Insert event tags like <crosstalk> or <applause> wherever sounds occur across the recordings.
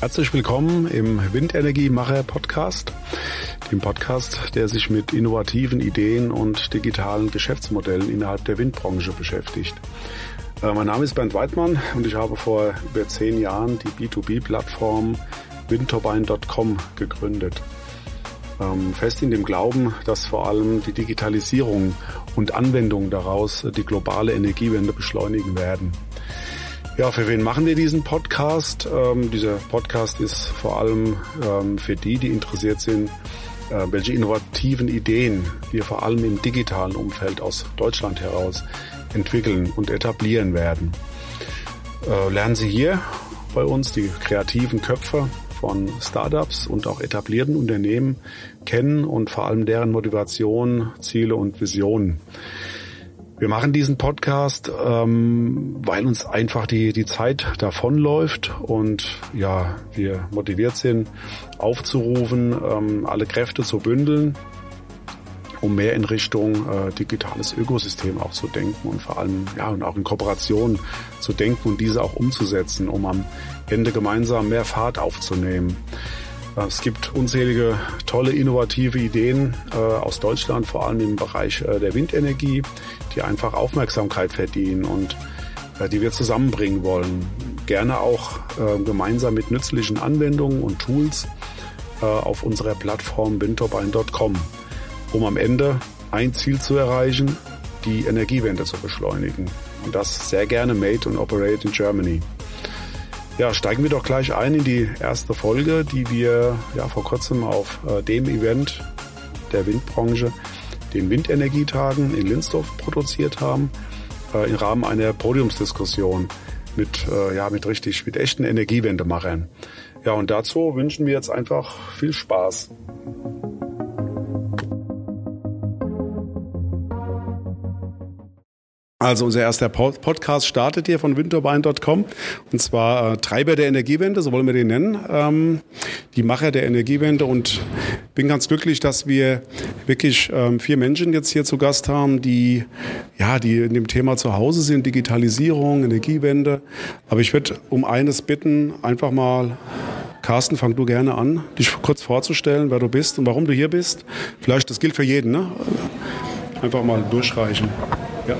Herzlich willkommen im Windenergiemacher Podcast, dem Podcast, der sich mit innovativen Ideen und digitalen Geschäftsmodellen innerhalb der Windbranche beschäftigt. Äh, mein Name ist Bernd Weidmann und ich habe vor über zehn Jahren die B2B-Plattform windturbine.com gegründet. Ähm, fest in dem Glauben, dass vor allem die Digitalisierung und Anwendungen daraus die globale Energiewende beschleunigen werden. Ja, für wen machen wir diesen Podcast? Ähm, dieser Podcast ist vor allem ähm, für die, die interessiert sind, äh, welche innovativen Ideen wir vor allem im digitalen Umfeld aus Deutschland heraus entwickeln und etablieren werden. Äh, lernen Sie hier bei uns die kreativen Köpfe von Startups und auch etablierten Unternehmen kennen und vor allem deren Motivation, Ziele und Visionen. Wir machen diesen Podcast, ähm, weil uns einfach die, die Zeit davonläuft und ja, wir motiviert sind, aufzurufen, ähm, alle Kräfte zu bündeln, um mehr in Richtung äh, digitales Ökosystem auch zu denken und vor allem ja und auch in Kooperation zu denken und diese auch umzusetzen, um am Ende gemeinsam mehr Fahrt aufzunehmen. Es gibt unzählige tolle, innovative Ideen äh, aus Deutschland, vor allem im Bereich äh, der Windenergie, die einfach Aufmerksamkeit verdienen und äh, die wir zusammenbringen wollen. Gerne auch äh, gemeinsam mit nützlichen Anwendungen und Tools äh, auf unserer Plattform windturbine.com, um am Ende ein Ziel zu erreichen, die Energiewende zu beschleunigen. Und das sehr gerne made and operate in Germany. Ja, steigen wir doch gleich ein in die erste Folge, die wir ja vor kurzem auf äh, dem Event der Windbranche, den Windenergietagen in Linzdorf produziert haben, äh, im Rahmen einer Podiumsdiskussion mit äh, ja mit richtig mit echten Energiewendemachern. Ja, und dazu wünschen wir jetzt einfach viel Spaß. Also unser erster Podcast startet hier von windturbine.com und zwar äh, Treiber der Energiewende, so wollen wir den nennen, ähm, die Macher der Energiewende und bin ganz glücklich, dass wir wirklich ähm, vier Menschen jetzt hier zu Gast haben, die ja, die in dem Thema zu Hause sind, Digitalisierung, Energiewende. Aber ich würde um eines bitten, einfach mal Carsten, fang du gerne an, dich kurz vorzustellen, wer du bist und warum du hier bist. Vielleicht, das gilt für jeden, ne? Einfach mal durchreichen. Ja.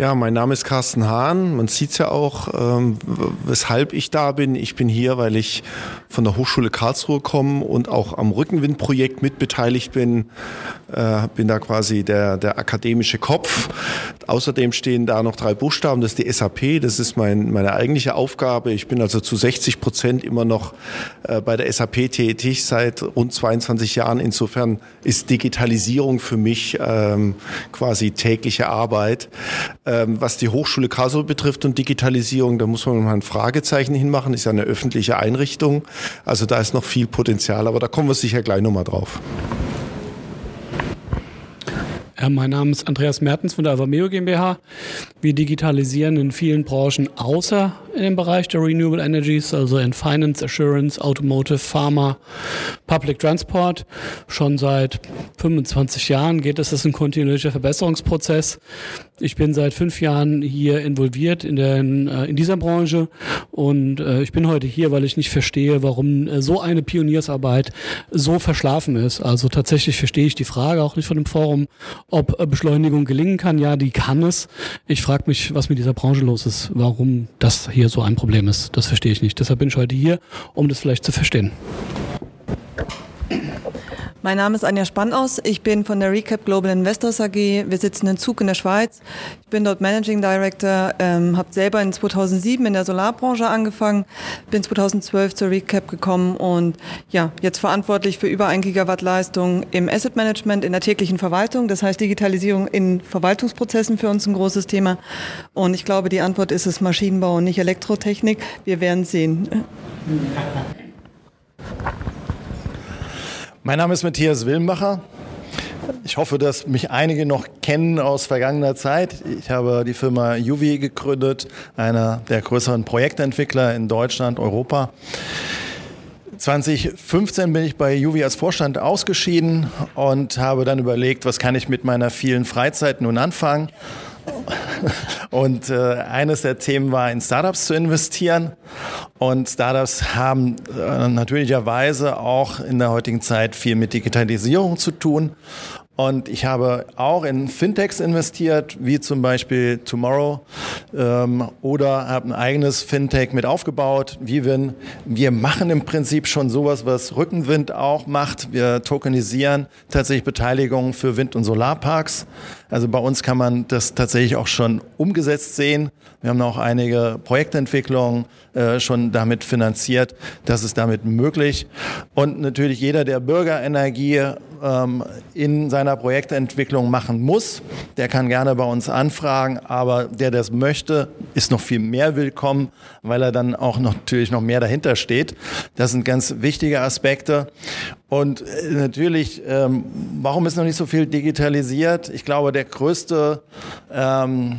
Ja, mein Name ist Carsten Hahn. Man sieht ja auch, ähm, weshalb ich da bin. Ich bin hier, weil ich von der Hochschule Karlsruhe komme und auch am Rückenwindprojekt mitbeteiligt bin. Äh, bin da quasi der, der akademische Kopf. Außerdem stehen da noch drei Buchstaben. Das ist die SAP. Das ist mein, meine eigentliche Aufgabe. Ich bin also zu 60 Prozent immer noch äh, bei der SAP tätig seit rund 22 Jahren. Insofern ist Digitalisierung für mich ähm, quasi tägliche Arbeit. Ähm, was die Hochschule Karlsruhe betrifft und Digitalisierung, da muss man mal ein Fragezeichen hinmachen. Ist ja eine öffentliche Einrichtung. Also da ist noch viel Potenzial, aber da kommen wir sicher gleich nochmal drauf. Mein Name ist Andreas Mertens von der Avameo GmbH. Wir digitalisieren in vielen Branchen außer in dem Bereich der Renewable Energies, also in Finance, Assurance, Automotive, Pharma, Public Transport. Schon seit 25 Jahren geht es, das ist ein kontinuierlicher Verbesserungsprozess. Ich bin seit fünf Jahren hier involviert in, der, äh, in dieser Branche und äh, ich bin heute hier, weil ich nicht verstehe, warum äh, so eine Pioniersarbeit so verschlafen ist. Also tatsächlich verstehe ich die Frage auch nicht von dem Forum, ob Beschleunigung gelingen kann. Ja, die kann es. Ich frage mich, was mit dieser Branche los ist, warum das hier so ein Problem ist. Das verstehe ich nicht. Deshalb bin ich heute hier, um das vielleicht zu verstehen. Mein Name ist Anja Spannaus. Ich bin von der Recap Global Investors AG. Wir sitzen in Zug in der Schweiz. Ich bin dort Managing Director, ähm, habe selber in 2007 in der Solarbranche angefangen, bin 2012 zur Recap gekommen und ja, jetzt verantwortlich für über ein Gigawatt Leistung im Asset Management, in der täglichen Verwaltung. Das heißt, Digitalisierung in Verwaltungsprozessen für uns ein großes Thema. Und ich glaube, die Antwort ist es Maschinenbau und nicht Elektrotechnik. Wir werden sehen. <laughs> Mein Name ist Matthias Willenbacher. Ich hoffe, dass mich einige noch kennen aus vergangener Zeit. Ich habe die Firma Juvi gegründet, einer der größeren Projektentwickler in Deutschland, Europa. 2015 bin ich bei Juvi als Vorstand ausgeschieden und habe dann überlegt, was kann ich mit meiner vielen Freizeit nun anfangen. <laughs> Und äh, eines der Themen war, in Startups zu investieren. Und Startups haben äh, natürlicherweise auch in der heutigen Zeit viel mit Digitalisierung zu tun. Und ich habe auch in Fintechs investiert, wie zum Beispiel Tomorrow, ähm, oder habe ein eigenes Fintech mit aufgebaut. Vivin. Wir machen im Prinzip schon sowas, was Rückenwind auch macht. Wir tokenisieren tatsächlich Beteiligungen für Wind- und Solarparks. Also bei uns kann man das tatsächlich auch schon umgesetzt sehen. Wir haben auch einige Projektentwicklungen äh, schon damit finanziert. Das ist damit möglich. Und natürlich jeder, der Bürgerenergie ähm, in seiner Projektentwicklung machen muss, der kann gerne bei uns anfragen. Aber der, der es möchte, ist noch viel mehr willkommen, weil er dann auch noch, natürlich noch mehr dahinter steht. Das sind ganz wichtige Aspekte. Und äh, natürlich, ähm, warum ist noch nicht so viel digitalisiert? Ich glaube, der größte ähm,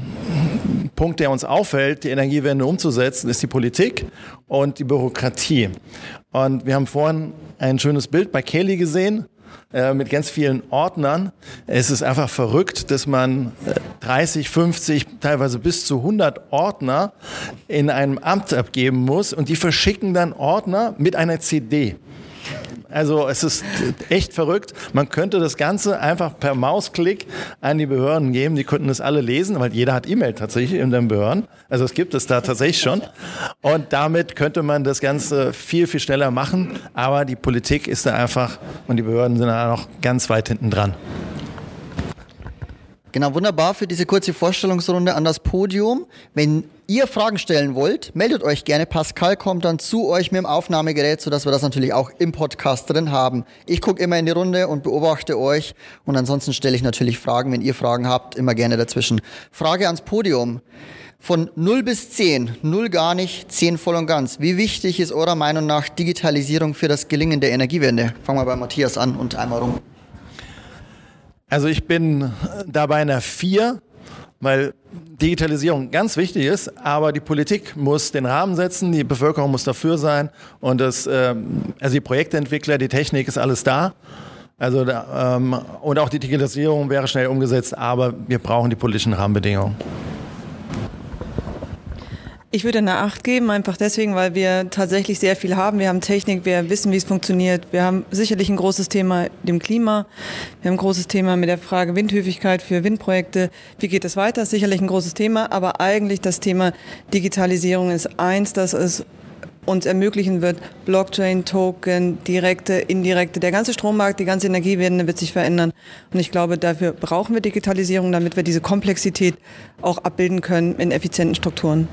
Punkt, der uns auffällt, die Energiewende umzusetzen, ist die Politik und die Bürokratie. Und wir haben vorhin ein schönes Bild bei Kelly gesehen äh, mit ganz vielen Ordnern. Es ist einfach verrückt, dass man 30, 50, teilweise bis zu 100 Ordner in einem Amt abgeben muss und die verschicken dann Ordner mit einer CD. Also es ist echt verrückt. Man könnte das Ganze einfach per Mausklick an die Behörden geben. Die könnten das alle lesen, weil jeder hat E-Mail tatsächlich in den Behörden. Also es gibt es da tatsächlich schon. Und damit könnte man das Ganze viel, viel schneller machen. Aber die Politik ist da einfach und die Behörden sind da noch ganz weit hinten dran. Genau, wunderbar für diese kurze Vorstellungsrunde an das Podium. Wenn ihr Fragen stellen wollt, meldet euch gerne. Pascal kommt dann zu euch mit dem Aufnahmegerät, sodass wir das natürlich auch im Podcast drin haben. Ich gucke immer in die Runde und beobachte euch und ansonsten stelle ich natürlich Fragen, wenn ihr Fragen habt, immer gerne dazwischen. Frage ans Podium. Von 0 bis 10, 0 gar nicht, 10 voll und ganz. Wie wichtig ist eurer Meinung nach Digitalisierung für das Gelingen der Energiewende? Fangen wir bei Matthias an und einmal rum. Also ich bin da bei einer 4, weil Digitalisierung ganz wichtig ist, aber die Politik muss den Rahmen setzen, die Bevölkerung muss dafür sein und das, ähm, also die Projektentwickler, die Technik ist alles da. Also ähm, und auch die Digitalisierung wäre schnell umgesetzt, aber wir brauchen die politischen Rahmenbedingungen. Ich würde eine Acht geben, einfach deswegen, weil wir tatsächlich sehr viel haben. Wir haben Technik, wir wissen, wie es funktioniert. Wir haben sicherlich ein großes Thema dem Klima. Wir haben ein großes Thema mit der Frage Windhöfigkeit für Windprojekte. Wie geht es weiter? Sicherlich ein großes Thema, aber eigentlich das Thema Digitalisierung ist eins, das es uns ermöglichen wird, Blockchain, Token, direkte, indirekte, der ganze Strommarkt, die ganze Energiewende wird sich verändern. Und ich glaube, dafür brauchen wir Digitalisierung, damit wir diese Komplexität auch abbilden können in effizienten Strukturen.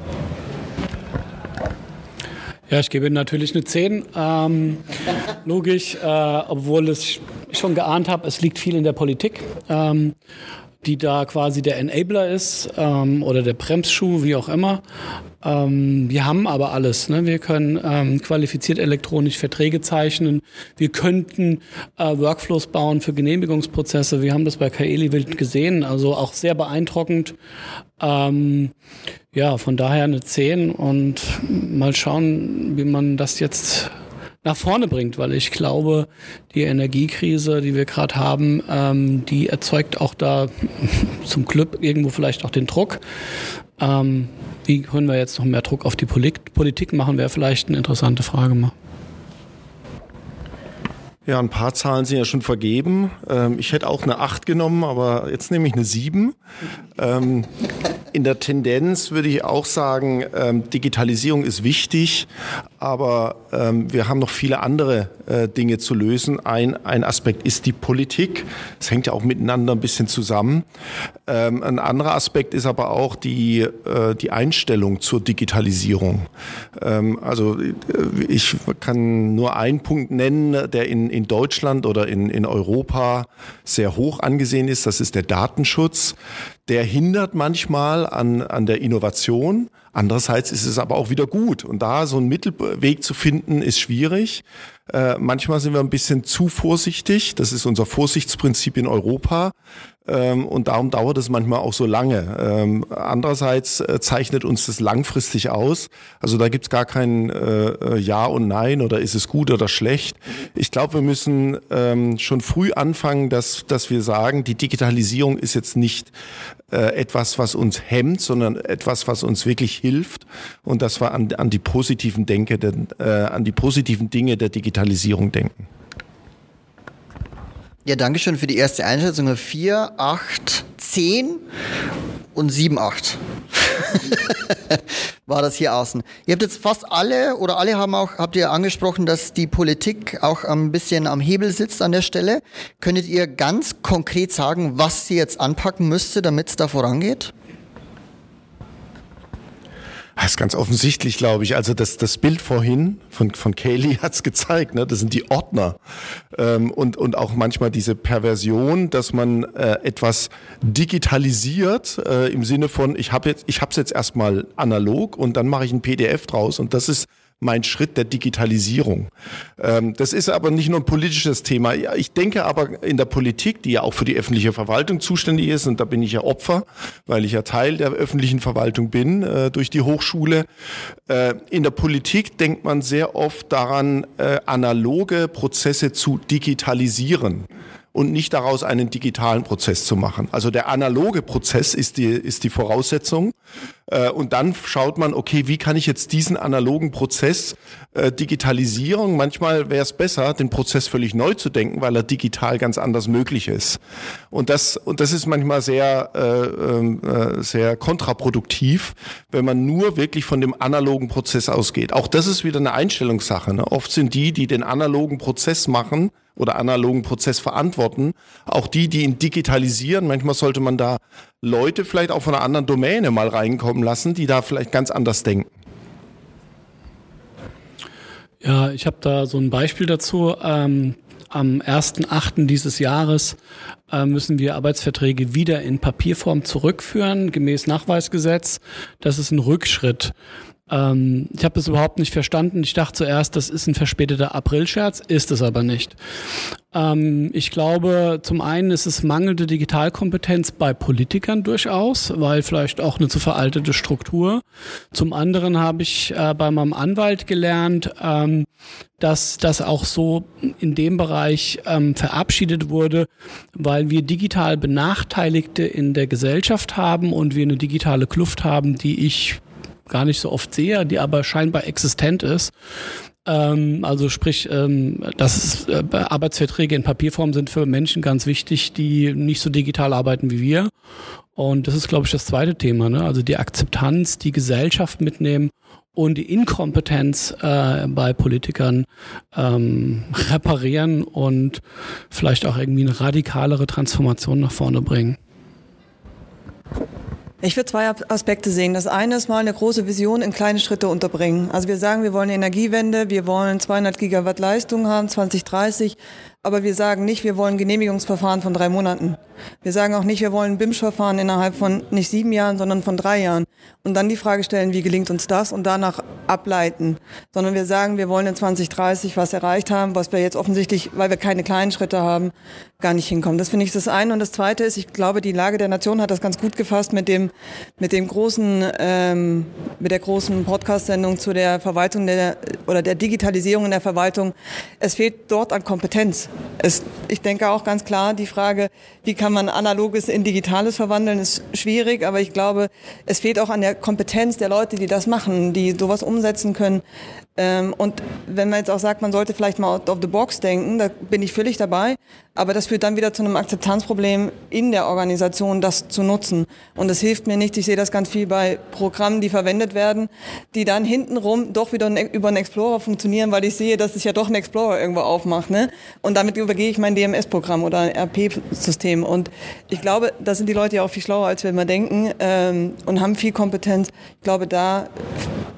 Ja, ich gebe natürlich eine 10. Ähm, logisch, äh, obwohl es schon geahnt habe, es liegt viel in der Politik, ähm, die da quasi der Enabler ist ähm, oder der Bremsschuh, wie auch immer. Ähm, wir haben aber alles. Ne? Wir können ähm, qualifiziert elektronisch Verträge zeichnen. Wir könnten äh, Workflows bauen für Genehmigungsprozesse. Wir haben das bei Kaeli Wild gesehen, also auch sehr beeindruckend. Ähm, ja, von daher eine 10 und mal schauen, wie man das jetzt nach vorne bringt, weil ich glaube, die Energiekrise, die wir gerade haben, ähm, die erzeugt auch da <laughs> zum Glück irgendwo vielleicht auch den Druck. Ähm, wie können wir jetzt noch mehr Druck auf die Politik machen, wäre vielleicht eine interessante Frage mal. Ja, ein paar Zahlen sind ja schon vergeben. Ähm, ich hätte auch eine 8 genommen, aber jetzt nehme ich eine 7. Ähm, in der Tendenz würde ich auch sagen, ähm, Digitalisierung ist wichtig, aber wir haben noch viele andere äh, Dinge zu lösen. Ein, ein Aspekt ist die Politik. Es hängt ja auch miteinander ein bisschen zusammen. ein anderer Aspekt ist aber auch die, äh, die Einstellung zur Digitalisierung. also äh, ich kann nur einen Punkt nennen, der in in Deutschland oder in, in Europa sehr hoch angesehen ist. Das ist der Datenschutz. Der hindert manchmal an, an der Innovation. Andererseits ist es aber auch wieder gut. Und da so einen Mittelweg zu finden, ist schwierig. Äh, manchmal sind wir ein bisschen zu vorsichtig. Das ist unser Vorsichtsprinzip in Europa. Ähm, und darum dauert es manchmal auch so lange. Ähm, andererseits äh, zeichnet uns das langfristig aus. Also da gibt's gar kein äh, Ja und Nein oder ist es gut oder schlecht. Ich glaube, wir müssen ähm, schon früh anfangen, dass, dass wir sagen, die Digitalisierung ist jetzt nicht äh, etwas, was uns hemmt, sondern etwas, was uns wirklich hilft und dass wir an, an die positiven Denke, äh, an die positiven Dinge der Digitalisierung denken. Ja, danke schön für die erste Einschätzung. 4, 8, 10 und 7, 8. <laughs> War das hier außen. Ihr habt jetzt fast alle oder alle haben auch, habt ihr angesprochen, dass die Politik auch ein bisschen am Hebel sitzt an der Stelle. Könntet ihr ganz konkret sagen, was sie jetzt anpacken müsste, damit es da vorangeht? Das ist ganz offensichtlich, glaube ich. Also das, das Bild vorhin von, von Kaylee <laughs> hat's gezeigt. Ne? Das sind die Ordner. Ähm, und, und auch manchmal diese Perversion, dass man äh, etwas digitalisiert äh, im Sinne von, ich habe jetzt, es jetzt erstmal analog und dann mache ich ein PDF draus. Und das ist mein Schritt der Digitalisierung. Ähm, das ist aber nicht nur ein politisches Thema. Ich denke aber in der Politik, die ja auch für die öffentliche Verwaltung zuständig ist, und da bin ich ja Opfer, weil ich ja Teil der öffentlichen Verwaltung bin äh, durch die Hochschule. Äh, in der Politik denkt man sehr oft daran, äh, analoge Prozesse zu digitalisieren und nicht daraus einen digitalen Prozess zu machen. Also der analoge Prozess ist die, ist die Voraussetzung. Äh, und dann schaut man, okay, wie kann ich jetzt diesen analogen Prozess äh, digitalisieren? Manchmal wäre es besser, den Prozess völlig neu zu denken, weil er digital ganz anders möglich ist. Und das, und das ist manchmal sehr, äh, ähm, äh, sehr kontraproduktiv, wenn man nur wirklich von dem analogen Prozess ausgeht. Auch das ist wieder eine Einstellungssache. Ne? Oft sind die, die den analogen Prozess machen, oder analogen Prozess verantworten. Auch die, die ihn digitalisieren. Manchmal sollte man da Leute vielleicht auch von einer anderen Domäne mal reinkommen lassen, die da vielleicht ganz anders denken. Ja, ich habe da so ein Beispiel dazu. Ähm, am 1.8. dieses Jahres äh, müssen wir Arbeitsverträge wieder in Papierform zurückführen, gemäß Nachweisgesetz. Das ist ein Rückschritt. Ähm, ich habe das überhaupt nicht verstanden. Ich dachte zuerst, das ist ein verspäteter Aprilscherz, ist es aber nicht. Ähm, ich glaube, zum einen ist es mangelnde Digitalkompetenz bei Politikern durchaus, weil vielleicht auch eine zu veraltete Struktur. Zum anderen habe ich äh, bei meinem Anwalt gelernt, ähm, dass das auch so in dem Bereich ähm, verabschiedet wurde, weil wir digital Benachteiligte in der Gesellschaft haben und wir eine digitale Kluft haben, die ich gar nicht so oft sehe, die aber scheinbar existent ist. Ähm, also sprich, ähm, dass äh, Arbeitsverträge in Papierform sind für Menschen ganz wichtig, die nicht so digital arbeiten wie wir. Und das ist, glaube ich, das zweite Thema. Ne? Also die Akzeptanz, die Gesellschaft mitnehmen und die Inkompetenz äh, bei Politikern ähm, <laughs> reparieren und vielleicht auch irgendwie eine radikalere Transformation nach vorne bringen. Ich würde zwei Aspekte sehen. Das eine ist mal eine große Vision in kleine Schritte unterbringen. Also wir sagen, wir wollen eine Energiewende, wir wollen 200 Gigawatt Leistung haben, 2030. Aber wir sagen nicht, wir wollen Genehmigungsverfahren von drei Monaten. Wir sagen auch nicht, wir wollen BIMSCH-Verfahren innerhalb von nicht sieben Jahren, sondern von drei Jahren. Und dann die Frage stellen, wie gelingt uns das und danach ableiten. Sondern wir sagen, wir wollen in 2030 was erreicht haben, was wir jetzt offensichtlich, weil wir keine kleinen Schritte haben, gar nicht hinkommen. Das finde ich das eine. Und das zweite ist, ich glaube, die Lage der Nation hat das ganz gut gefasst mit dem, mit dem großen, ähm, mit der großen Podcast-Sendung zu der Verwaltung der, oder der Digitalisierung in der Verwaltung. Es fehlt dort an Kompetenz. Es, ich denke auch ganz klar, die Frage, wie kann man Analoges in Digitales verwandeln, ist schwierig, aber ich glaube, es fehlt auch an der Kompetenz der Leute, die das machen, die sowas umsetzen können. Ähm, und wenn man jetzt auch sagt, man sollte vielleicht mal out of the box denken, da bin ich völlig dabei. Aber das führt dann wieder zu einem Akzeptanzproblem in der Organisation, das zu nutzen. Und das hilft mir nicht. Ich sehe das ganz viel bei Programmen, die verwendet werden, die dann hintenrum doch wieder über einen Explorer funktionieren, weil ich sehe, dass sich ja doch ein Explorer irgendwo aufmacht. Ne? Und damit übergehe ich mein DMS-Programm oder ein RP-System. Und ich glaube, da sind die Leute ja auch viel schlauer, als wir immer denken ähm, und haben viel Kompetenz. Ich glaube, da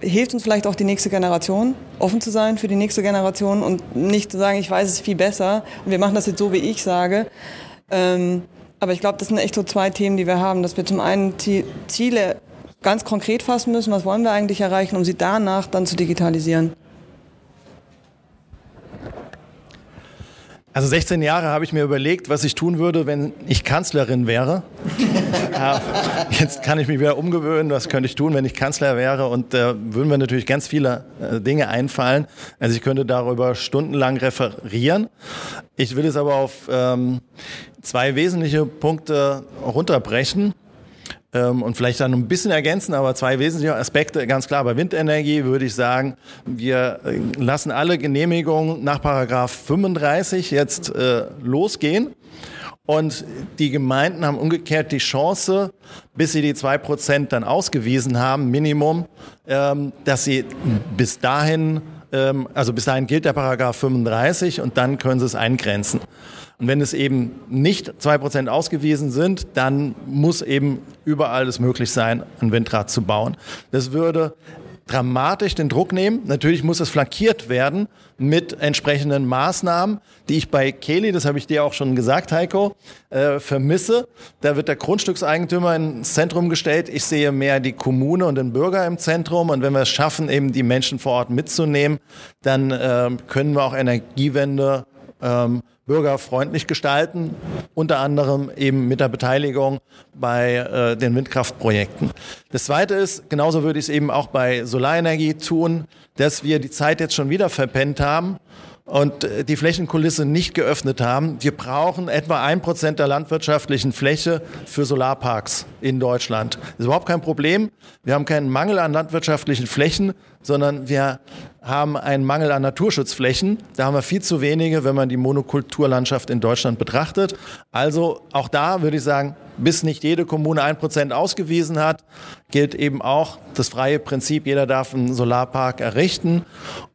hilft uns vielleicht auch die nächste Generation, offen zu sein für die nächste Generation und nicht zu sagen, ich weiß es viel besser und wir machen das jetzt so, wie ich sage. Ähm, aber ich glaube, das sind echt so zwei Themen, die wir haben, dass wir zum einen Ziele ganz konkret fassen müssen, was wollen wir eigentlich erreichen, um sie danach dann zu digitalisieren. Also 16 Jahre habe ich mir überlegt, was ich tun würde, wenn ich Kanzlerin wäre. <laughs> Jetzt kann ich mich wieder umgewöhnen, was könnte ich tun, wenn ich Kanzler wäre. Und da äh, würden mir natürlich ganz viele äh, Dinge einfallen. Also ich könnte darüber stundenlang referieren. Ich will es aber auf ähm, zwei wesentliche Punkte runterbrechen und vielleicht dann ein bisschen ergänzen, aber zwei wesentliche Aspekte, ganz klar, bei Windenergie würde ich sagen, wir äh, lassen alle Genehmigungen nach Paragraph 35 jetzt äh, losgehen. Und die Gemeinden haben umgekehrt die Chance, bis sie die zwei Prozent dann ausgewiesen haben, Minimum, ähm, dass sie bis dahin, ähm, also bis dahin gilt der Paragraph 35 und dann können sie es eingrenzen. Und wenn es eben nicht zwei Prozent ausgewiesen sind, dann muss eben überall es möglich sein, ein Windrad zu bauen. Das würde dramatisch den Druck nehmen. Natürlich muss es flankiert werden mit entsprechenden Maßnahmen, die ich bei Keli, das habe ich dir auch schon gesagt, Heiko, äh, vermisse. Da wird der Grundstückseigentümer ins Zentrum gestellt. Ich sehe mehr die Kommune und den Bürger im Zentrum. Und wenn wir es schaffen, eben die Menschen vor Ort mitzunehmen, dann äh, können wir auch Energiewende ähm, bürgerfreundlich gestalten, unter anderem eben mit der Beteiligung bei äh, den Windkraftprojekten. Das Zweite ist, genauso würde ich es eben auch bei Solarenergie tun, dass wir die Zeit jetzt schon wieder verpennt haben und äh, die Flächenkulisse nicht geöffnet haben. Wir brauchen etwa ein Prozent der landwirtschaftlichen Fläche für Solarparks in Deutschland. Das ist überhaupt kein Problem. Wir haben keinen Mangel an landwirtschaftlichen Flächen, sondern wir haben einen Mangel an Naturschutzflächen. Da haben wir viel zu wenige, wenn man die Monokulturlandschaft in Deutschland betrachtet. Also auch da würde ich sagen, bis nicht jede Kommune ein Prozent ausgewiesen hat, gilt eben auch das freie Prinzip, jeder darf einen Solarpark errichten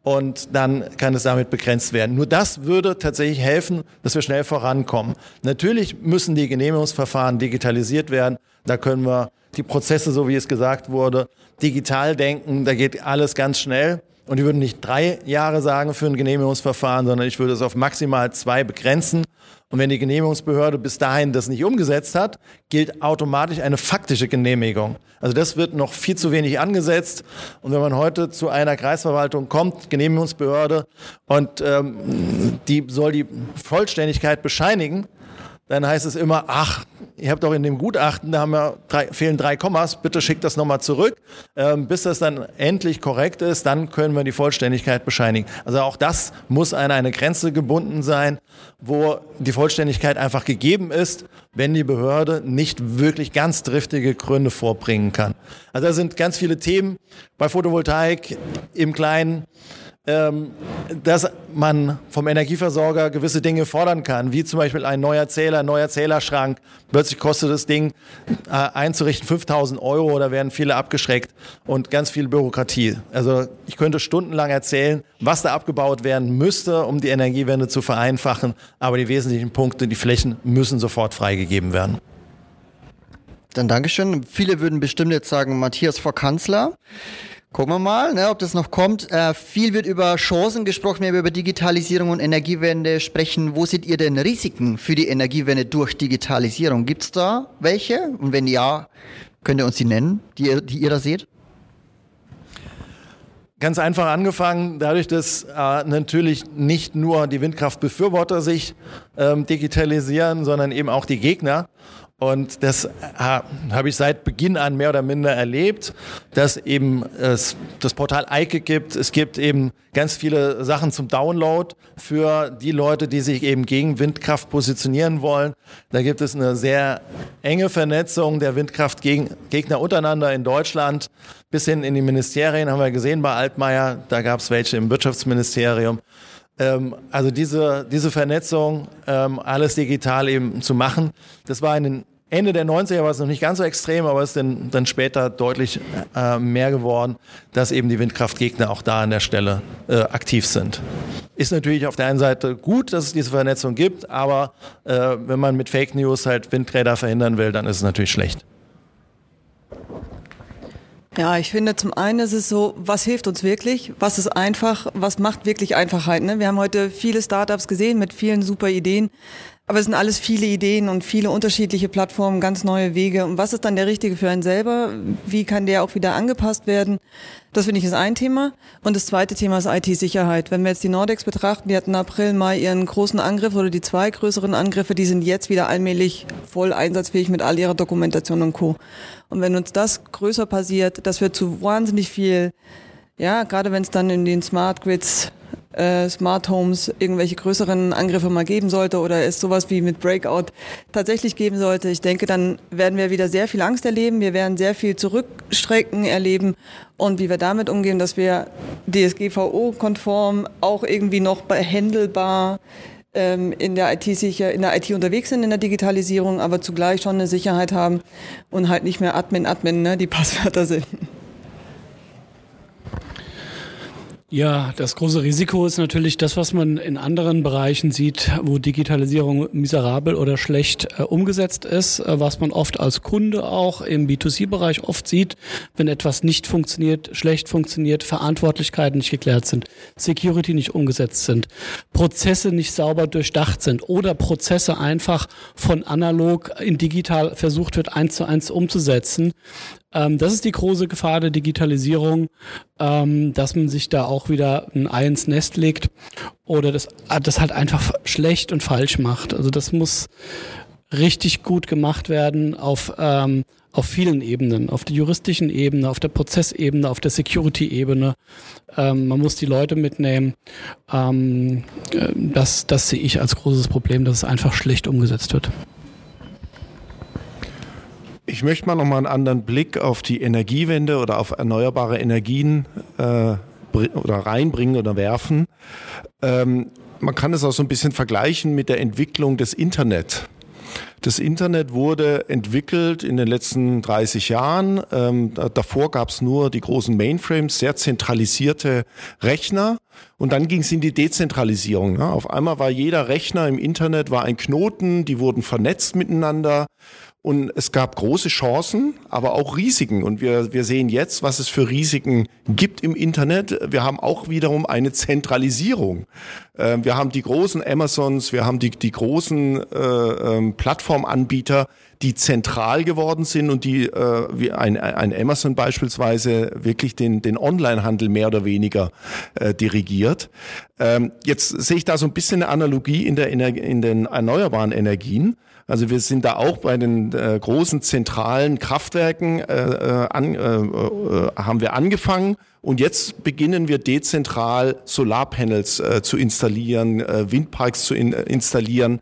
und dann kann es damit begrenzt werden. Nur das würde tatsächlich helfen, dass wir schnell vorankommen. Natürlich müssen die Genehmigungsverfahren digitalisiert werden. Da können wir die Prozesse, so wie es gesagt wurde, digital denken. Da geht alles ganz schnell. Und ich würde nicht drei Jahre sagen für ein Genehmigungsverfahren, sondern ich würde es auf maximal zwei begrenzen. Und wenn die Genehmigungsbehörde bis dahin das nicht umgesetzt hat, gilt automatisch eine faktische Genehmigung. Also das wird noch viel zu wenig angesetzt. Und wenn man heute zu einer Kreisverwaltung kommt, Genehmigungsbehörde, und ähm, die soll die Vollständigkeit bescheinigen, dann heißt es immer, ach, ihr habt doch in dem Gutachten, da haben wir drei, fehlen drei Kommas, bitte schickt das nochmal zurück. Ähm, bis das dann endlich korrekt ist, dann können wir die Vollständigkeit bescheinigen. Also auch das muss an eine Grenze gebunden sein, wo die Vollständigkeit einfach gegeben ist, wenn die Behörde nicht wirklich ganz driftige Gründe vorbringen kann. Also da sind ganz viele Themen bei Photovoltaik im Kleinen ähm, dass man vom Energieversorger gewisse Dinge fordern kann, wie zum Beispiel ein neuer Zähler, ein neuer Zählerschrank. Plötzlich kostet das Ding äh, einzurichten 5000 Euro, da werden viele abgeschreckt und ganz viel Bürokratie. Also ich könnte stundenlang erzählen, was da abgebaut werden müsste, um die Energiewende zu vereinfachen, aber die wesentlichen Punkte, die Flächen müssen sofort freigegeben werden. Dann Dankeschön. Viele würden bestimmt jetzt sagen, Matthias vor Kanzler. Gucken wir mal, ne, ob das noch kommt. Äh, viel wird über Chancen gesprochen, wenn wir über Digitalisierung und Energiewende sprechen. Wo seht ihr denn Risiken für die Energiewende durch Digitalisierung? Gibt es da welche? Und wenn ja, könnt ihr uns die nennen, die ihr, die ihr da seht? Ganz einfach angefangen, dadurch, dass äh, natürlich nicht nur die Windkraftbefürworter sich ähm, digitalisieren, sondern eben auch die Gegner. Und das äh, habe ich seit Beginn an mehr oder minder erlebt, dass eben es das Portal Eike gibt. Es gibt eben ganz viele Sachen zum Download für die Leute, die sich eben gegen Windkraft positionieren wollen. Da gibt es eine sehr enge Vernetzung der Windkraftgegner untereinander in Deutschland. Bis hin in die Ministerien haben wir gesehen bei Altmaier. Da gab es welche im Wirtschaftsministerium ähm, also diese, diese Vernetzung, ähm, alles digital eben zu machen, das war in den Ende der 90er war es noch nicht ganz so extrem, aber es ist dann, dann später deutlich äh, mehr geworden, dass eben die Windkraftgegner auch da an der Stelle äh, aktiv sind. Ist natürlich auf der einen Seite gut, dass es diese Vernetzung gibt, aber äh, wenn man mit Fake News halt Windräder verhindern will, dann ist es natürlich schlecht. Ja, ich finde zum einen ist es so, was hilft uns wirklich? Was ist einfach? Was macht wirklich Einfachheit? Ne? Wir haben heute viele Startups gesehen mit vielen super Ideen. Aber es sind alles viele Ideen und viele unterschiedliche Plattformen, ganz neue Wege. Und was ist dann der richtige für einen selber? Wie kann der auch wieder angepasst werden? Das finde ich ist ein Thema. Und das zweite Thema ist IT-Sicherheit. Wenn wir jetzt die Nordex betrachten, die hatten April, Mai ihren großen Angriff oder die zwei größeren Angriffe, die sind jetzt wieder allmählich voll einsatzfähig mit all ihrer Dokumentation und Co. Und wenn uns das größer passiert, das wird zu wahnsinnig viel, ja, gerade wenn es dann in den Smart Grids äh, Smart Homes irgendwelche größeren Angriffe mal geben sollte oder es sowas wie mit Breakout tatsächlich geben sollte, ich denke, dann werden wir wieder sehr viel Angst erleben. Wir werden sehr viel Zurückstrecken erleben und wie wir damit umgehen, dass wir DSGVO-konform auch irgendwie noch behandelbar ähm, in der IT sicher, in der IT unterwegs sind in der Digitalisierung, aber zugleich schon eine Sicherheit haben und halt nicht mehr Admin, Admin, ne, die Passwörter sind. Ja, das große Risiko ist natürlich das, was man in anderen Bereichen sieht, wo Digitalisierung miserabel oder schlecht äh, umgesetzt ist, äh, was man oft als Kunde auch im B2C-Bereich oft sieht, wenn etwas nicht funktioniert, schlecht funktioniert, Verantwortlichkeiten nicht geklärt sind, Security nicht umgesetzt sind, Prozesse nicht sauber durchdacht sind oder Prozesse einfach von analog in digital versucht wird, eins zu eins umzusetzen. Ähm, das ist die große Gefahr der Digitalisierung, ähm, dass man sich da auch wieder ein Ei ins Nest legt oder das, ah, das halt einfach schlecht und falsch macht. Also das muss richtig gut gemacht werden auf, ähm, auf vielen Ebenen, auf der juristischen Ebene, auf der Prozessebene, auf der Security-Ebene. Ähm, man muss die Leute mitnehmen. Ähm, äh, das, das sehe ich als großes Problem, dass es einfach schlecht umgesetzt wird. Ich möchte mal nochmal einen anderen Blick auf die Energiewende oder auf erneuerbare Energien äh, oder reinbringen oder werfen. Ähm, man kann es auch so ein bisschen vergleichen mit der Entwicklung des Internet. Das Internet wurde entwickelt in den letzten 30 Jahren. Ähm, davor gab es nur die großen Mainframes, sehr zentralisierte Rechner. Und dann ging es in die Dezentralisierung. Ne? Auf einmal war jeder Rechner im Internet war ein Knoten, die wurden vernetzt miteinander. Und es gab große Chancen, aber auch Risiken. Und wir, wir sehen jetzt, was es für Risiken gibt im Internet. Wir haben auch wiederum eine Zentralisierung. Ähm, wir haben die großen Amazons, wir haben die, die großen äh, ähm, Plattformanbieter, die zentral geworden sind und die, äh, wie ein, ein Amazon beispielsweise, wirklich den, den Onlinehandel mehr oder weniger äh, dirigiert. Ähm, jetzt sehe ich da so ein bisschen eine Analogie in, der, in den erneuerbaren Energien. Also wir sind da auch bei den äh, großen zentralen Kraftwerken, äh, äh an, äh, äh, haben wir angefangen und jetzt beginnen wir dezentral Solarpanels äh, zu installieren, äh, Windparks zu in, äh, installieren.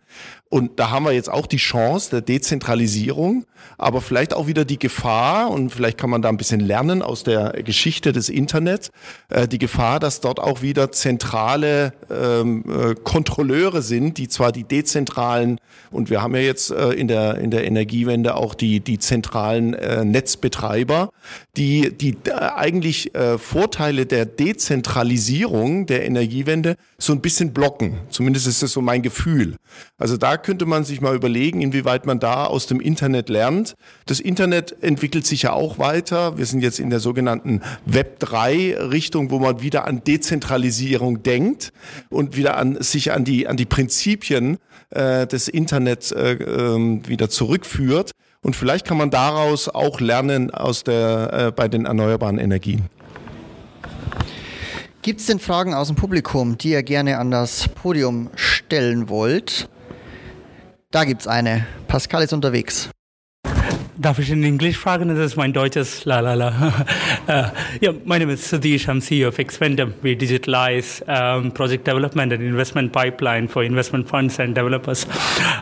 Und da haben wir jetzt auch die Chance der Dezentralisierung, aber vielleicht auch wieder die Gefahr, und vielleicht kann man da ein bisschen lernen aus der Geschichte des Internets, äh, die Gefahr, dass dort auch wieder zentrale ähm, äh, Kontrolleure sind, die zwar die dezentralen, und wir haben ja jetzt äh, in, der, in der Energiewende auch die, die zentralen äh, Netzbetreiber, die, die äh, eigentlich äh, Vorteile der Dezentralisierung der Energiewende so ein bisschen blocken. Zumindest ist das so mein Gefühl. Also da könnte man sich mal überlegen, inwieweit man da aus dem Internet lernt. Das Internet entwickelt sich ja auch weiter. Wir sind jetzt in der sogenannten Web 3 Richtung, wo man wieder an Dezentralisierung denkt und wieder an sich an die an die Prinzipien äh, des Internets äh, äh, wieder zurückführt. Und vielleicht kann man daraus auch lernen aus der, äh, bei den erneuerbaren Energien. Gibt es denn Fragen aus dem Publikum, die ihr gerne an das Podium stellen wollt? Da gibt es eine. Pascal ist unterwegs. Darf ich in Englisch fragen? Das ist mein deutsches La La La. <laughs> uh, yeah, my name is Sadish. I'm CEO of Xvendum. We digitalize um, project development and investment pipeline for investment funds and developers.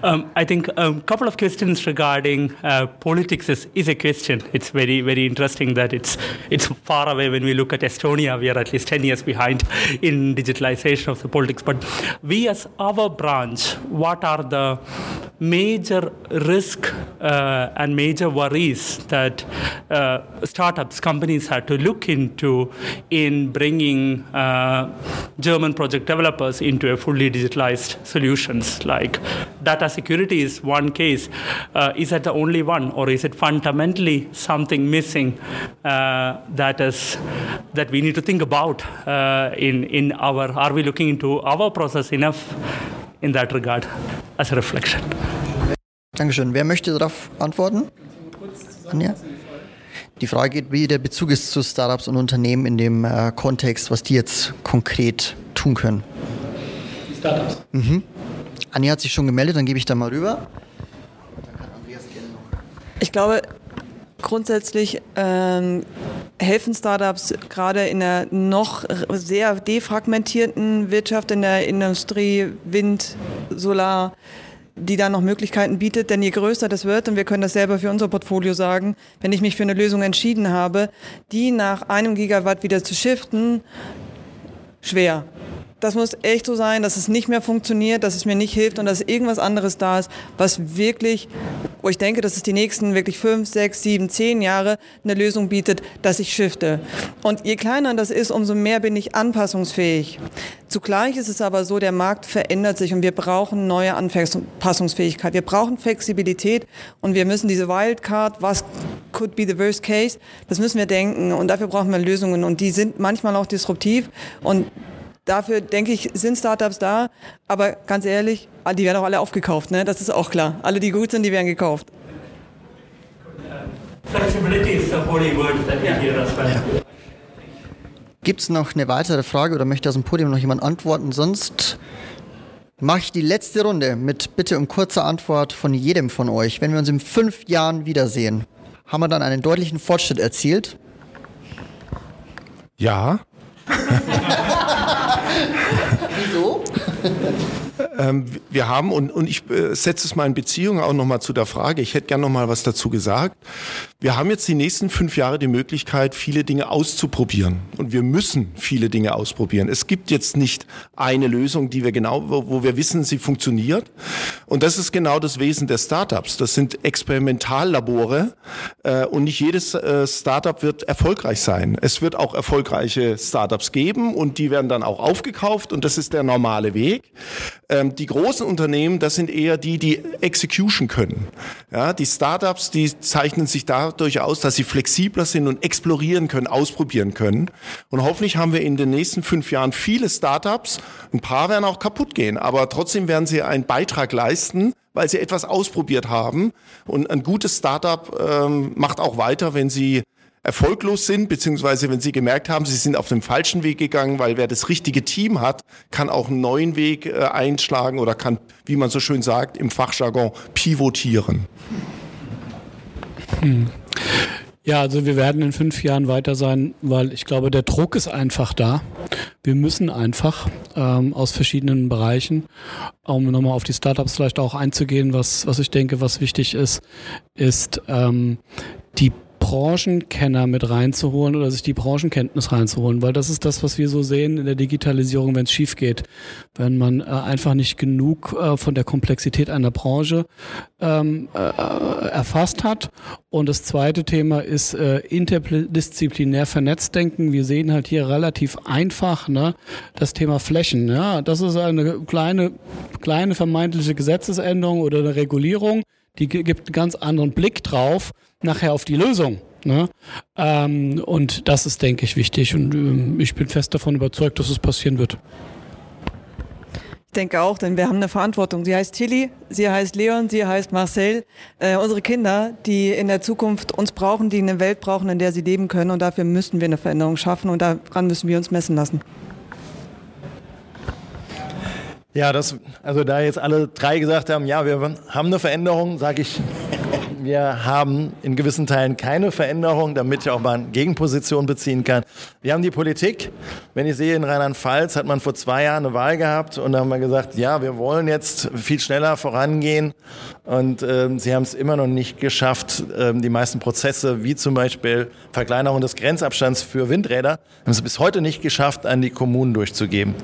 Um, I think a um, couple of questions regarding uh, politics is, is a question. It's very very interesting that it's it's far away when we look at Estonia. We are at least 10 years behind in digitalization of the politics. But we as our branch, what are the major risk uh, and major worries that uh, startups, companies had to look into in bringing uh, German project developers into a fully digitalized solutions. Like data security is one case. Uh, is that the only one, or is it fundamentally something missing uh, that is that we need to think about uh, in in our? Are we looking into our process enough? in that regard as a reflection. Dankeschön. Wer möchte darauf antworten? Anja? Die Frage geht, wie der Bezug ist zu Startups und Unternehmen in dem äh, Kontext, was die jetzt konkret tun können. Die Startups. Mhm. Anja hat sich schon gemeldet, dann gebe ich da mal rüber. Ich glaube, grundsätzlich ähm, helfen Startups gerade in der noch sehr defragmentierten Wirtschaft, in der Industrie, Wind, Solar, die da noch Möglichkeiten bietet. Denn je größer das wird, und wir können das selber für unser Portfolio sagen, wenn ich mich für eine Lösung entschieden habe, die nach einem Gigawatt wieder zu shiften, schwer. Das muss echt so sein, dass es nicht mehr funktioniert, dass es mir nicht hilft und dass irgendwas anderes da ist, was wirklich, wo ich denke, dass es die nächsten wirklich fünf, sechs, sieben, zehn Jahre eine Lösung bietet, dass ich shifte. Und je kleiner das ist, umso mehr bin ich anpassungsfähig. Zugleich ist es aber so, der Markt verändert sich und wir brauchen neue Anpassungsfähigkeit. Wir brauchen Flexibilität und wir müssen diese Wildcard, was could be the worst case, das müssen wir denken und dafür brauchen wir Lösungen und die sind manchmal auch disruptiv und Dafür denke ich, sind Startups da, aber ganz ehrlich, die werden auch alle aufgekauft, ne? Das ist auch klar. Alle, die gut sind, die werden gekauft. Flexibility is a holy word that we hear as well. Gibt es noch eine weitere Frage oder möchte aus dem Podium noch jemand antworten? Sonst mache ich die letzte Runde mit bitte um kurze Antwort von jedem von euch. Wenn wir uns in fünf Jahren wiedersehen, haben wir dann einen deutlichen Fortschritt erzielt? Ja. <laughs> Wieso? Ähm, wir haben, und, und ich äh, setze es mal in Beziehung auch nochmal zu der Frage, ich hätte gern nochmal was dazu gesagt. Wir haben jetzt die nächsten fünf Jahre die Möglichkeit, viele Dinge auszuprobieren. Und wir müssen viele Dinge ausprobieren. Es gibt jetzt nicht eine Lösung, die wir genau, wo, wir wissen, sie funktioniert. Und das ist genau das Wesen der Startups. Das sind Experimentallabore. Äh, und nicht jedes äh, Startup wird erfolgreich sein. Es wird auch erfolgreiche Startups geben und die werden dann auch aufgekauft und das ist der normale Weg. Ähm, die großen Unternehmen, das sind eher die, die Execution können. Ja, die Startups, die zeichnen sich dadurch aus, dass sie flexibler sind und explorieren können, ausprobieren können. Und hoffentlich haben wir in den nächsten fünf Jahren viele Startups. Ein paar werden auch kaputt gehen, aber trotzdem werden sie einen Beitrag leisten, weil sie etwas ausprobiert haben. Und ein gutes Startup ähm, macht auch weiter, wenn sie erfolglos sind, beziehungsweise wenn sie gemerkt haben, sie sind auf dem falschen Weg gegangen, weil wer das richtige Team hat, kann auch einen neuen Weg äh, einschlagen oder kann, wie man so schön sagt, im Fachjargon pivotieren. Hm. Ja, also wir werden in fünf Jahren weiter sein, weil ich glaube, der Druck ist einfach da. Wir müssen einfach ähm, aus verschiedenen Bereichen, um nochmal auf die Startups vielleicht auch einzugehen, was, was ich denke, was wichtig ist, ist ähm, die Branchenkenner mit reinzuholen oder sich die Branchenkenntnis reinzuholen, weil das ist das, was wir so sehen in der Digitalisierung, wenn es schief geht. Wenn man äh, einfach nicht genug äh, von der Komplexität einer Branche ähm, äh, erfasst hat. Und das zweite Thema ist äh, interdisziplinär vernetzt denken. Wir sehen halt hier relativ einfach ne, das Thema Flächen. Ja, das ist eine kleine, kleine vermeintliche Gesetzesänderung oder eine Regulierung die gibt einen ganz anderen Blick drauf, nachher auf die Lösung. Ne? Ähm, und das ist, denke ich, wichtig. Und ähm, ich bin fest davon überzeugt, dass es passieren wird. Ich denke auch, denn wir haben eine Verantwortung. Sie heißt Tilly, sie heißt Leon, sie heißt Marcel. Äh, unsere Kinder, die in der Zukunft uns brauchen, die eine Welt brauchen, in der sie leben können. Und dafür müssen wir eine Veränderung schaffen und daran müssen wir uns messen lassen. Ja, das, also da jetzt alle drei gesagt haben, ja, wir haben eine Veränderung, sage ich, wir haben in gewissen Teilen keine Veränderung, damit ich auch mal eine Gegenposition beziehen kann. Wir haben die Politik. Wenn ich sehe, in Rheinland-Pfalz hat man vor zwei Jahren eine Wahl gehabt und da haben wir gesagt, ja, wir wollen jetzt viel schneller vorangehen. Und ähm, sie haben es immer noch nicht geschafft, ähm, die meisten Prozesse, wie zum Beispiel Verkleinerung des Grenzabstands für Windräder, haben es bis heute nicht geschafft, an die Kommunen durchzugeben.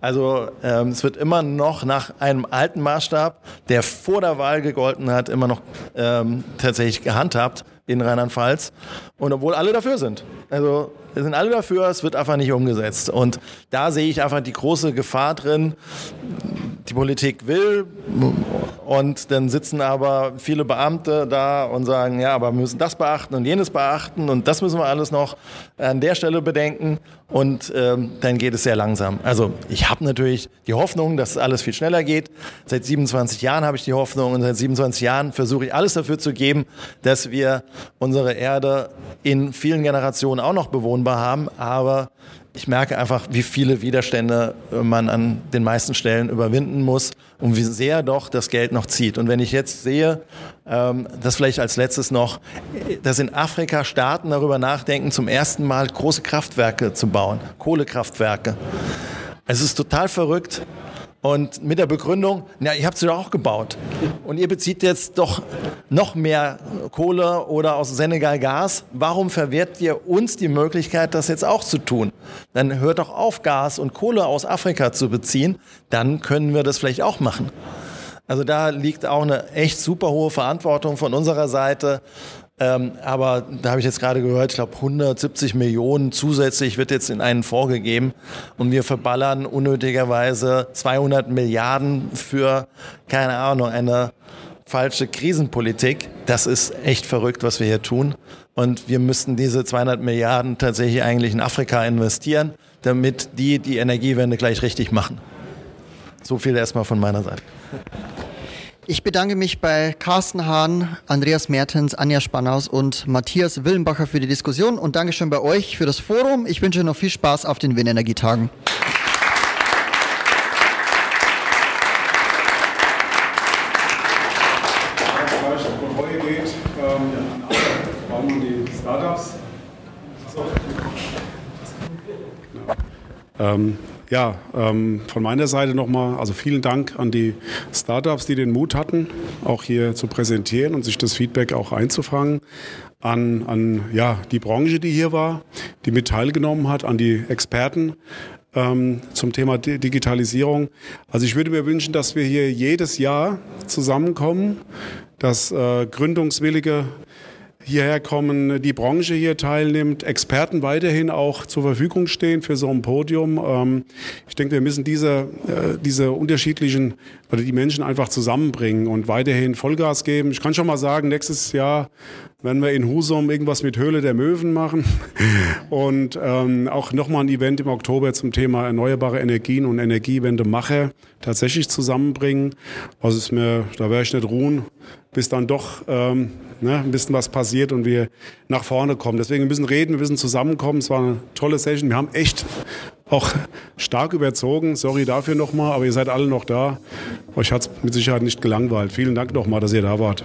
Also ähm, es wird immer noch nach einem alten Maßstab, der vor der Wahl gegolten hat, immer noch ähm, tatsächlich gehandhabt in Rheinland-Pfalz. Und obwohl alle dafür sind. Also wir sind alle dafür, es wird einfach nicht umgesetzt. Und da sehe ich einfach die große Gefahr drin. Die Politik will und dann sitzen aber viele Beamte da und sagen, ja, aber wir müssen das beachten und jenes beachten und das müssen wir alles noch an der Stelle bedenken und ähm, dann geht es sehr langsam. Also ich habe natürlich die Hoffnung, dass alles viel schneller geht. Seit 27 Jahren habe ich die Hoffnung und seit 27 Jahren versuche ich alles dafür zu geben, dass wir unsere Erde in vielen Generationen auch noch bewohnbar haben, aber ich merke einfach, wie viele Widerstände man an den meisten Stellen überwinden muss und wie sehr doch das Geld noch zieht. Und wenn ich jetzt sehe, ähm, das vielleicht als letztes noch, dass in Afrika Staaten darüber nachdenken, zum ersten Mal große Kraftwerke zu bauen, Kohlekraftwerke. Es ist total verrückt. Und mit der Begründung, na, ihr habt sie doch auch gebaut. Und ihr bezieht jetzt doch noch mehr Kohle oder aus Senegal Gas. Warum verwehrt ihr uns die Möglichkeit, das jetzt auch zu tun? Dann hört doch auf, Gas und Kohle aus Afrika zu beziehen. Dann können wir das vielleicht auch machen. Also da liegt auch eine echt super hohe Verantwortung von unserer Seite. Ähm, aber da habe ich jetzt gerade gehört, ich glaube 170 Millionen zusätzlich wird jetzt in einen Fonds gegeben und wir verballern unnötigerweise 200 Milliarden für, keine Ahnung, eine falsche Krisenpolitik. Das ist echt verrückt, was wir hier tun. Und wir müssten diese 200 Milliarden tatsächlich eigentlich in Afrika investieren, damit die die Energiewende gleich richtig machen. So viel erstmal von meiner Seite. Ich bedanke mich bei Carsten Hahn, Andreas Mertens, Anja Spannaus und Matthias Willenbacher für die Diskussion und Dankeschön bei euch für das Forum. Ich wünsche noch viel Spaß auf den Windenergietagen. Startups. Ähm, ja, ähm, von meiner Seite nochmal, also vielen Dank an die Startups, die den Mut hatten, auch hier zu präsentieren und sich das Feedback auch einzufangen. An, an ja, die Branche, die hier war, die mit teilgenommen hat, an die Experten ähm, zum Thema Digitalisierung. Also ich würde mir wünschen, dass wir hier jedes Jahr zusammenkommen, dass äh, gründungswillige hierher kommen, die Branche hier teilnimmt, Experten weiterhin auch zur Verfügung stehen für so ein Podium. Ähm, ich denke, wir müssen diese, äh, diese unterschiedlichen oder die Menschen einfach zusammenbringen und weiterhin Vollgas geben. Ich kann schon mal sagen, nächstes Jahr werden wir in Husum irgendwas mit Höhle der Möwen machen <laughs> und ähm, auch nochmal ein Event im Oktober zum Thema erneuerbare Energien und Energiewende mache, tatsächlich zusammenbringen. Also ist mir, da werde ich nicht ruhen, bis dann doch ähm, ne, ein bisschen was passiert und wir nach vorne kommen. Deswegen wir müssen reden, wir müssen zusammenkommen. Es war eine tolle Session. Wir haben echt auch stark überzogen. Sorry dafür nochmal, aber ihr seid alle noch da. Euch hat es mit Sicherheit nicht gelangweilt. Vielen Dank nochmal, dass ihr da wart.